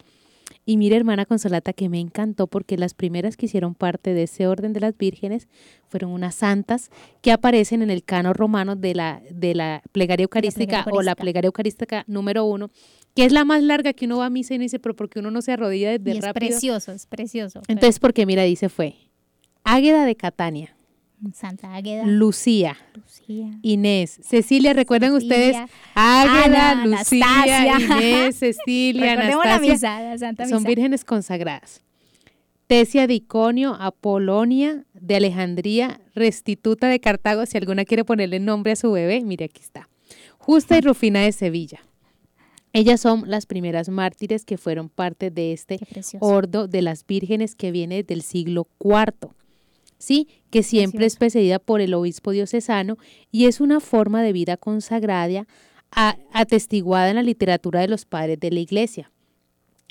y mire, hermana Consolata, que me encantó porque las primeras que hicieron parte de ese orden de las vírgenes fueron unas santas que aparecen en el cano romano de la, de la plegaria eucarística o la plegaria eucarística número uno, que es la más larga que uno va a misa y no dice, pero porque uno no se arrodilla desde y es precioso, es precioso. Entonces, porque mira, dice fue Águeda de Catania. Santa Águeda. Lucía. Inés. Cecilia, ¿recuerdan ustedes? Águeda, Lucía, Inés, Cecilia, Anastasia. son vírgenes consagradas. Tesia de Iconio, Apolonia de Alejandría, Restituta de Cartago, si alguna quiere ponerle nombre a su bebé, mire aquí está. Justa y Rufina de Sevilla. Ellas son las primeras mártires que fueron parte de este ordo de las vírgenes que viene del siglo IV. ¿Sí? que siempre es precedida por el obispo diocesano y es una forma de vida consagrada atestiguada en la literatura de los padres de la iglesia.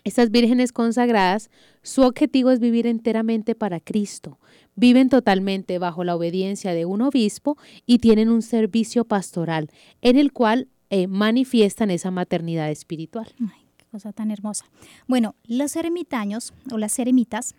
Estas vírgenes consagradas, su objetivo es vivir enteramente para Cristo, viven totalmente bajo la obediencia de un obispo y tienen un servicio pastoral en el cual eh, manifiestan esa maternidad espiritual. Ay, qué cosa tan hermosa. Bueno, los ermitaños o las eremitas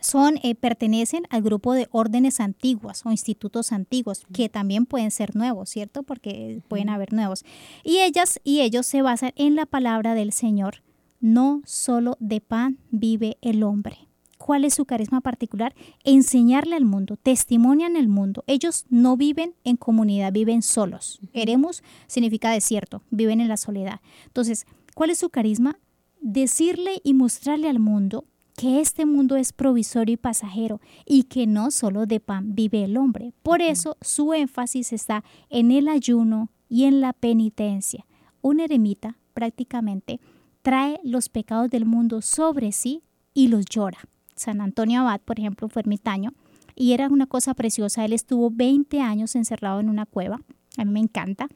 son, eh, pertenecen al grupo de órdenes antiguas o institutos antiguos, que también pueden ser nuevos, ¿cierto? Porque pueden haber nuevos. Y ellas y ellos se basan en la palabra del Señor. No solo de pan vive el hombre. cuál es su carisma particular, enseñarle al mundo, testimonian el mundo. Ellos no viven en comunidad, viven solos. Eremus significa desierto, viven en la soledad. Entonces, ¿cuál es su carisma? Decirle y mostrarle al mundo que este mundo es provisorio y pasajero y que no solo de pan vive el hombre. Por eso su énfasis está en el ayuno y en la penitencia. Un eremita prácticamente trae los pecados del mundo sobre sí y los llora. San Antonio Abad, por ejemplo, fue ermitaño y era una cosa preciosa. Él estuvo 20 años encerrado en una cueva. A mí me encanta.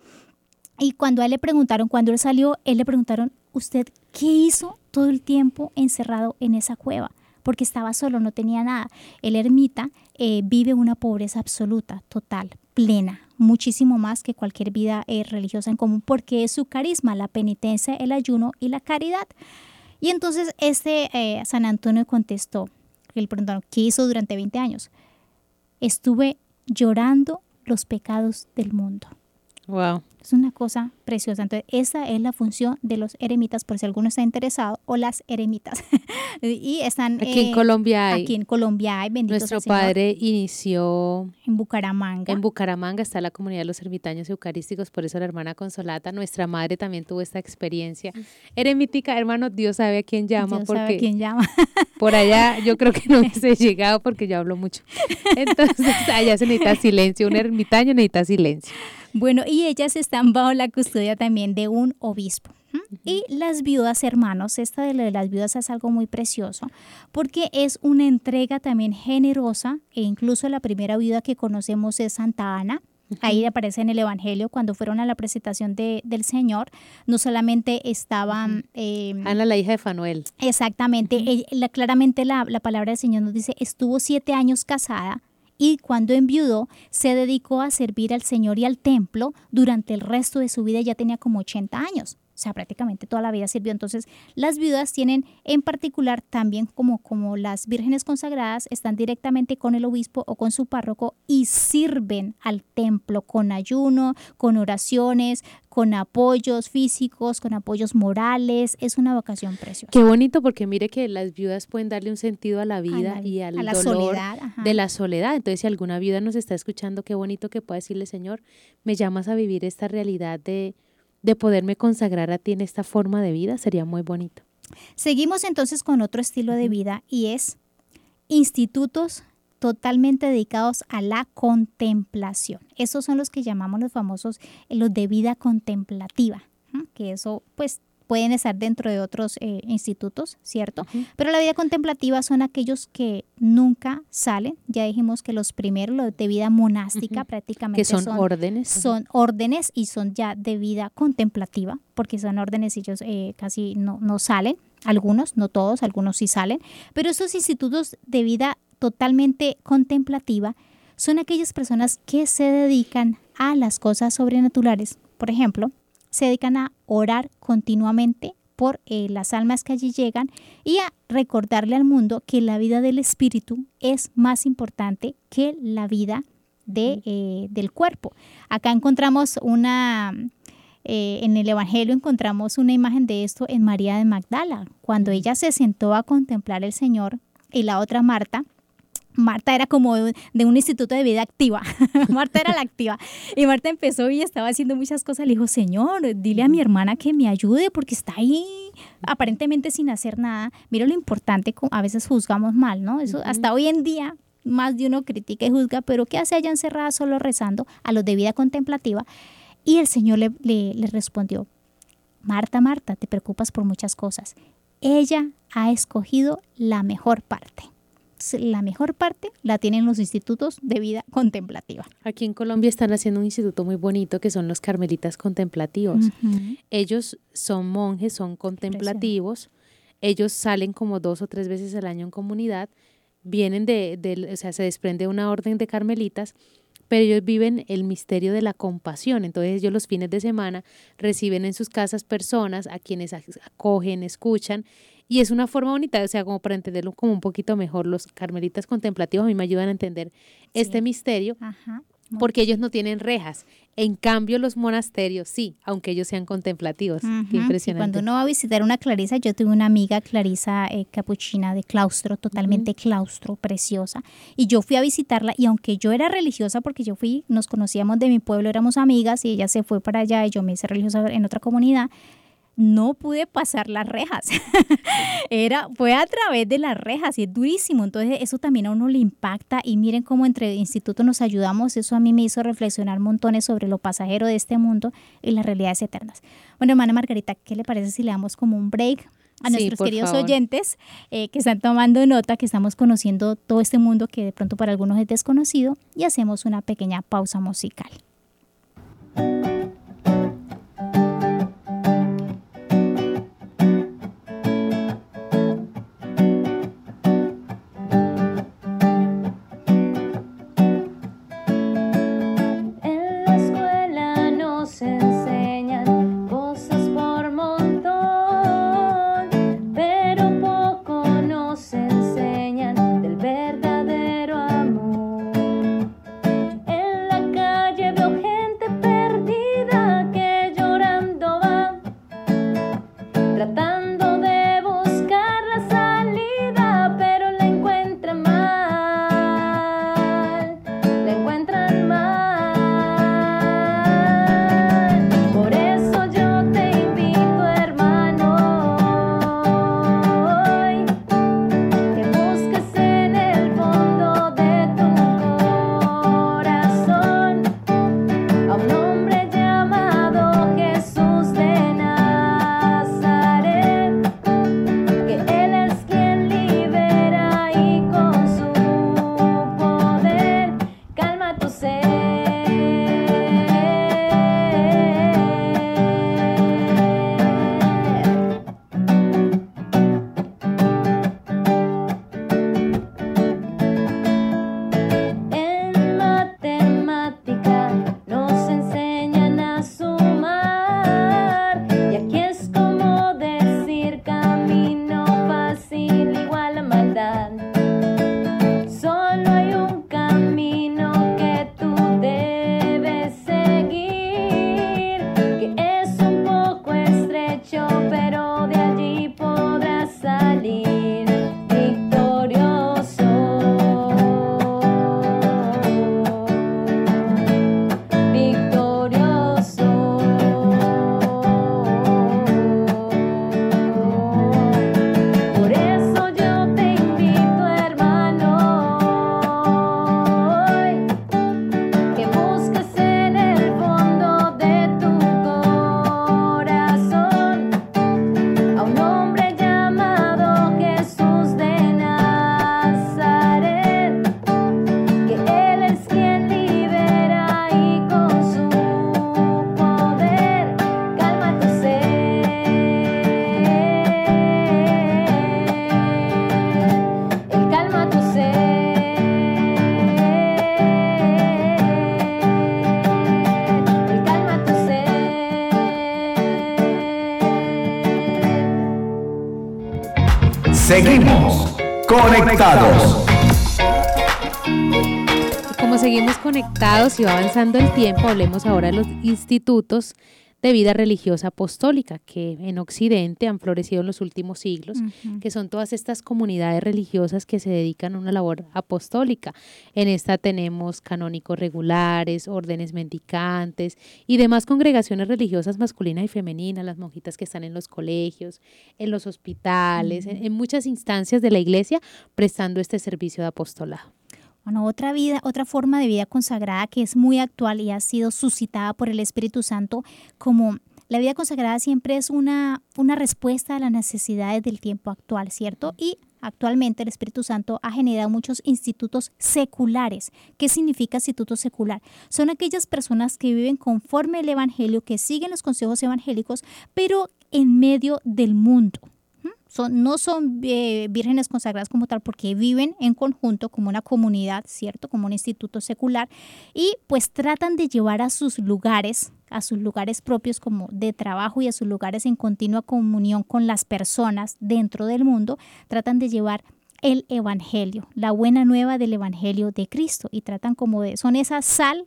Y cuando a él le preguntaron, cuando él salió, él le preguntaron, ¿usted qué hizo todo el tiempo encerrado en esa cueva? Porque estaba solo, no tenía nada. El ermita eh, vive una pobreza absoluta, total, plena, muchísimo más que cualquier vida eh, religiosa en común, porque es su carisma, la penitencia, el ayuno y la caridad. Y entonces este eh, San Antonio contestó, le preguntaron, ¿qué hizo durante 20 años? Estuve llorando los pecados del mundo. Wow. Es una cosa preciosa. Entonces, esa es la función de los eremitas, por si alguno está interesado, o las eremitas. y están... Aquí en Colombia hay. Aquí en Colombia hay, bendito Nuestro padre inició... En Bucaramanga. En Bucaramanga está la comunidad de los ermitaños eucarísticos, por eso la hermana Consolata, nuestra madre también tuvo esta experiencia. Eremítica, hermano, Dios sabe a quién llama. Dios porque sabe a quién llama. por allá yo creo que no hubiese llegado porque yo hablo mucho. Entonces, allá se necesita silencio. Un ermitaño necesita silencio. Bueno, y ellas están bajo la custodia también de un obispo. Y las viudas, hermanos, esta de las viudas es algo muy precioso porque es una entrega también generosa e incluso la primera viuda que conocemos es Santa Ana. Ahí aparece en el Evangelio cuando fueron a la presentación de, del Señor, no solamente estaban... Eh, Ana, la hija de Fanuel. Exactamente, la, claramente la, la palabra del Señor nos dice, estuvo siete años casada y cuando enviudó se dedicó a servir al Señor y al templo durante el resto de su vida, ya tenía como 80 años. O sea, prácticamente toda la vida sirvió. Entonces, las viudas tienen en particular también como, como las vírgenes consagradas, están directamente con el obispo o con su párroco y sirven al templo con ayuno, con oraciones, con apoyos físicos, con apoyos morales. Es una vocación preciosa. Qué bonito porque mire que las viudas pueden darle un sentido a la vida y al a la dolor soledad, ajá. de la soledad. Entonces, si alguna viuda nos está escuchando, qué bonito que pueda decirle, Señor, me llamas a vivir esta realidad de de poderme consagrar a ti en esta forma de vida, sería muy bonito. Seguimos entonces con otro estilo de vida y es institutos totalmente dedicados a la contemplación. Esos son los que llamamos los famosos eh, los de vida contemplativa, que eso pues pueden estar dentro de otros eh, institutos, ¿cierto? Pero la vida contemplativa son aquellos que nunca salen. Ya dijimos que los primeros, los de vida monástica, prácticamente Que son, órdenes. Son órdenes y son ya de vida contemplativa, porque son órdenes y ellos eh, casi no, no salen. Algunos, no todos, algunos sí salen. Pero estos institutos de vida totalmente contemplativa son aquellas personas que se dedican a las cosas sobrenaturales. Por ejemplo, se dedican a orar continuamente por eh, las almas que allí llegan y a recordarle al mundo que la vida del espíritu es más importante que la vida de, eh, del cuerpo. Acá encontramos una, eh, en el Evangelio encontramos una imagen de esto en María de Magdala, cuando ella se sentó a contemplar el Señor y la otra Marta Marta era como de un instituto de vida activa. Marta era la activa. Y Marta empezó y estaba haciendo muchas cosas. Le dijo, Señor, dile a mi hermana que me ayude porque está ahí aparentemente sin hacer nada. Mira lo importante, a veces juzgamos mal, ¿no? Eso hasta hoy en día más de uno critica y juzga, pero ¿qué hace allá encerrada solo rezando a los de vida contemplativa? Y el Señor le, le, le respondió, Marta, Marta, te preocupas por muchas cosas. Ella ha escogido la mejor parte la mejor parte la tienen los institutos de vida contemplativa. Aquí en Colombia están haciendo un instituto muy bonito que son los carmelitas contemplativos. Ellos son monjes, son contemplativos. Ellos salen como dos o tres veces al año en comunidad. Vienen de, de, o sea, se desprende una orden de carmelitas pero ellos viven el misterio de la compasión. Entonces ellos los fines de semana reciben en sus casas personas a quienes acogen, escuchan, y es una forma bonita, o sea, como para entenderlo como un poquito mejor, los carmelitas contemplativos a mí me ayudan a entender este misterio. porque ellos no tienen rejas. En cambio, los monasterios sí, aunque ellos sean contemplativos. Qué impresionante. cuando uno va a visitar una Clarisa, yo tuve una amiga Clarisa eh, capuchina de claustro, totalmente claustro, preciosa. Y yo fui a visitarla y aunque yo era religiosa, porque yo fui, nos conocíamos de mi pueblo, éramos amigas y ella se fue para allá y yo me hice religiosa en otra comunidad, no pude pasar las rejas. Era, fue a través de las rejas y es durísimo. Entonces eso también a uno le impacta y miren cómo entre institutos nos ayudamos. Eso a mí me hizo reflexionar montones sobre lo pasajero de este mundo y las realidades eternas. Bueno, hermana Margarita, ¿qué le parece si le damos como un break? a nuestros queridos oyentes eh, que están tomando nota, que estamos conociendo todo este mundo que de pronto para algunos es desconocido y hacemos una pequeña pausa musical. Avanzando el tiempo, hablemos ahora de los institutos de vida religiosa apostólica que en Occidente han florecido en los últimos siglos, que son todas estas comunidades religiosas que se dedican a una labor apostólica. En esta tenemos canónicos regulares, órdenes mendicantes y demás congregaciones religiosas masculinas y femeninas, las monjitas que están en los colegios, en los hospitales, en muchas instancias de la iglesia prestando este servicio de apostolado. Bueno, otra vida, otra forma de vida consagrada que es muy actual y ha sido suscitada por el Espíritu Santo como la vida consagrada siempre es una, una respuesta a las necesidades del tiempo actual, ¿cierto? Y actualmente el Espíritu Santo ha generado muchos institutos seculares. ¿Qué significa instituto secular? Son aquellas personas que viven conforme el Evangelio, que siguen los consejos evangélicos, pero en medio del mundo no son eh, vírgenes consagradas como tal porque viven en conjunto como una comunidad, ¿cierto? Como un instituto secular y pues tratan de llevar a sus lugares, a sus lugares propios como de trabajo y a sus lugares en continua comunión con las personas dentro del mundo, tratan de llevar el evangelio, la buena nueva del evangelio de Cristo y tratan como de son esa sal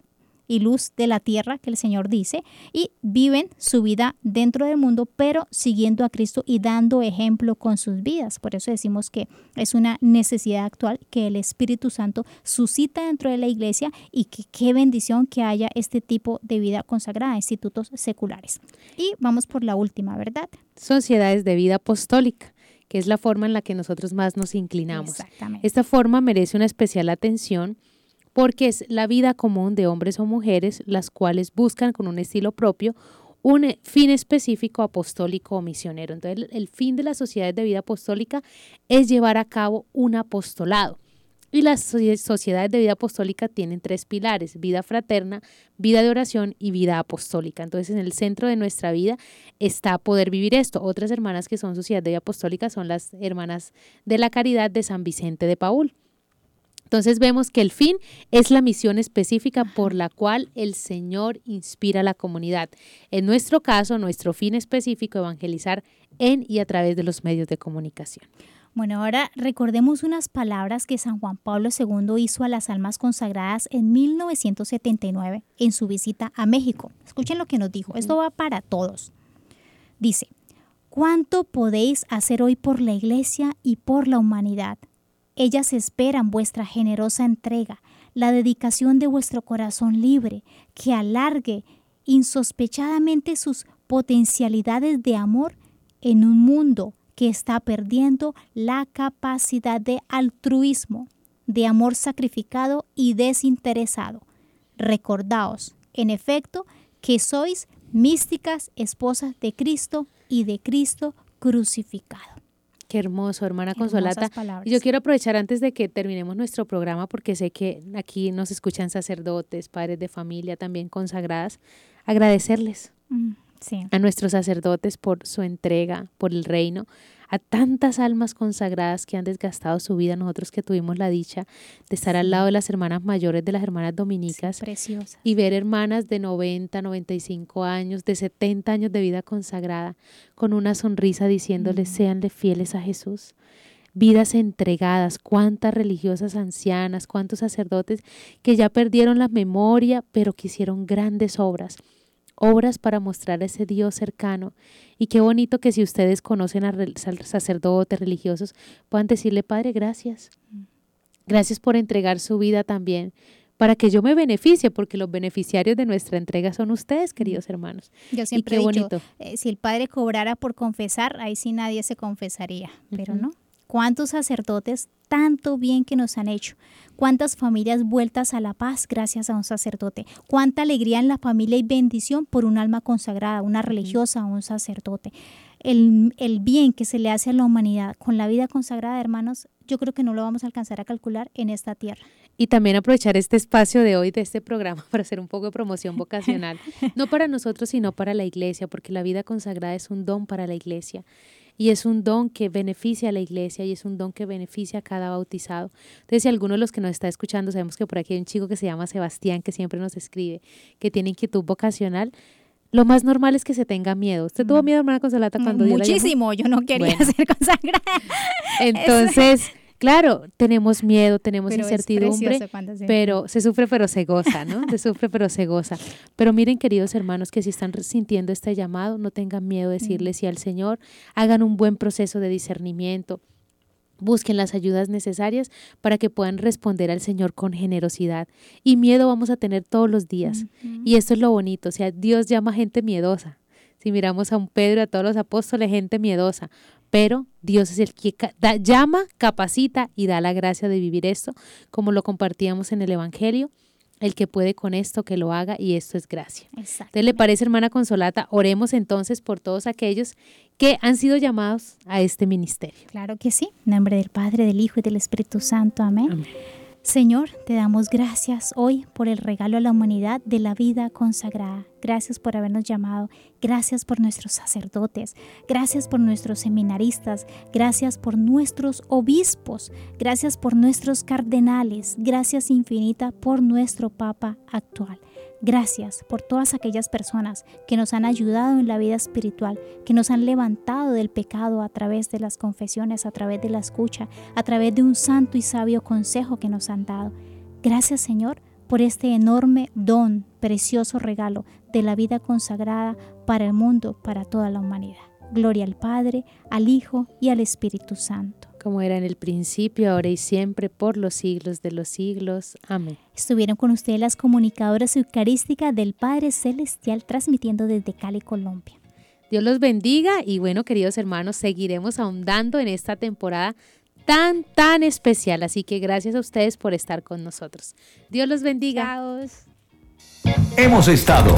y luz de la tierra, que el Señor dice, y viven su vida dentro del mundo, pero siguiendo a Cristo y dando ejemplo con sus vidas. Por eso decimos que es una necesidad actual que el Espíritu Santo suscita dentro de la iglesia y que qué bendición que haya este tipo de vida consagrada, institutos seculares. Y vamos por la última, ¿verdad? Sociedades de vida apostólica que es la forma en la que nosotros más nos inclinamos. Exactamente. Esta forma merece una especial atención porque es la vida común de hombres o mujeres, las cuales buscan con un estilo propio un fin específico apostólico o misionero. Entonces, el fin de las sociedades de vida apostólica es llevar a cabo un apostolado. Y las sociedades de vida apostólica tienen tres pilares, vida fraterna, vida de oración y vida apostólica. Entonces, en el centro de nuestra vida está poder vivir esto. Otras hermanas que son sociedades de vida apostólica son las hermanas de la caridad de San Vicente de Paul. Entonces vemos que el fin es la misión específica por la cual el Señor inspira a la comunidad. En nuestro caso, nuestro fin específico, evangelizar en y a través de los medios de comunicación. Bueno, ahora recordemos unas palabras que San Juan Pablo II hizo a las almas consagradas en 1979 en su visita a México. Escuchen lo que nos dijo. Esto va para todos. Dice, ¿cuánto podéis hacer hoy por la iglesia y por la humanidad? Ellas esperan vuestra generosa entrega, la dedicación de vuestro corazón libre, que alargue insospechadamente sus potencialidades de amor en un mundo que está perdiendo la capacidad de altruismo, de amor sacrificado y desinteresado. Recordaos, en efecto, que sois místicas esposas de Cristo y de Cristo crucificado. Qué hermoso, hermana Consolata. Y yo quiero aprovechar antes de que terminemos nuestro programa, porque sé que aquí nos escuchan sacerdotes, padres de familia, también consagradas, agradecerles mm, a nuestros sacerdotes por su entrega, por el reino, a tantas almas consagradas que han desgastado su vida, nosotros que tuvimos la dicha de estar al lado de las hermanas mayores, de las hermanas dominicas, y ver hermanas de 90, 95 años, de 70 años de vida consagrada, con una sonrisa diciéndoles, seanle fieles a Jesús vidas entregadas, cuántas religiosas ancianas, cuántos sacerdotes que ya perdieron la memoria, pero que hicieron grandes obras obras para mostrar a ese Dios cercano. Y qué bonito que si ustedes conocen a sacerdotes religiosos, puedan decirle, Padre, gracias. Gracias por entregar su vida también para que yo me beneficie, porque los beneficiarios de nuestra entrega son ustedes, queridos hermanos. Yo siempre he dicho, eh, si el Padre cobrara por confesar, ahí sí nadie se confesaría, pero no. ¿Cuántos sacerdotes tanto bien que nos han hecho? ¿Cuántas familias vueltas a la paz gracias a un sacerdote? ¿Cuánta alegría en la familia y bendición por un alma consagrada, una religiosa o un sacerdote? El, el, bien que se le hace a la humanidad con la vida consagrada, hermanos, yo creo que no lo vamos a alcanzar a calcular en esta tierra. Y también aprovechar este espacio de hoy, de este programa, para hacer un poco de promoción vocacional, no para nosotros, sino para la iglesia, porque la vida consagrada es un don para la iglesia y es un don que beneficia a la iglesia y es un don que beneficia a cada bautizado. Entonces, si alguno de los que nos está escuchando, sabemos que por aquí hay un chico que se llama Sebastián, que siempre nos escribe, que tiene inquietud vocacional, lo más normal es que se tenga miedo. ¿Usted tuvo miedo, hermana Consolata, cuando Muchísimo, yo no quería ser consagrada. Entonces... Claro, tenemos miedo, tenemos incertidumbre, pero se sufre pero se goza, ¿no? Se sufre pero se goza. Pero miren, queridos hermanos, que si están sintiendo este llamado, no tengan miedo de decirle sí al Señor, hagan un buen proceso de discernimiento. Busquen las ayudas necesarias para que puedan responder al Señor con generosidad. Y miedo vamos a tener todos los días. Y esto es lo bonito, o sea, Dios llama gente miedosa. Si miramos a un Pedro, a todos los apóstoles, gente miedosa, pero Dios es el que llama, capacita y da la gracia de vivir esto, como lo compartíamos en el Evangelio. El que puede con esto, que lo haga, y esto es gracia. ¿Te le parece, hermana Consolata? Oremos entonces por todos aquellos que han sido llamados a este ministerio. Claro que sí. En nombre del Padre, del Hijo y del Espíritu Santo. Amén. Amén. Señor, te damos gracias hoy por el regalo a la humanidad de la vida consagrada. Gracias por habernos llamado. Gracias por nuestros sacerdotes. Gracias por nuestros seminaristas. Gracias por nuestros obispos. Gracias por nuestros cardenales. Gracias infinita por nuestro Papa actual. Gracias por todas aquellas personas que nos han ayudado en la vida espiritual, que nos han levantado del pecado a través de las confesiones, a través de la escucha, a través de un santo y sabio consejo que nos han dado. Gracias Señor por este enorme don, precioso regalo de la vida consagrada para el mundo, para toda la humanidad. Gloria al Padre, al Hijo y al Espíritu Santo. Como era en el principio, ahora y siempre, por los siglos de los siglos. Amén. Estuvieron con ustedes las comunicadoras eucarísticas del Padre Celestial transmitiendo desde Cali, Colombia. Dios los bendiga y bueno, queridos hermanos, seguiremos ahondando en esta temporada tan, tan especial. Así que gracias a ustedes por estar con nosotros. Dios los bendiga. Hemos estado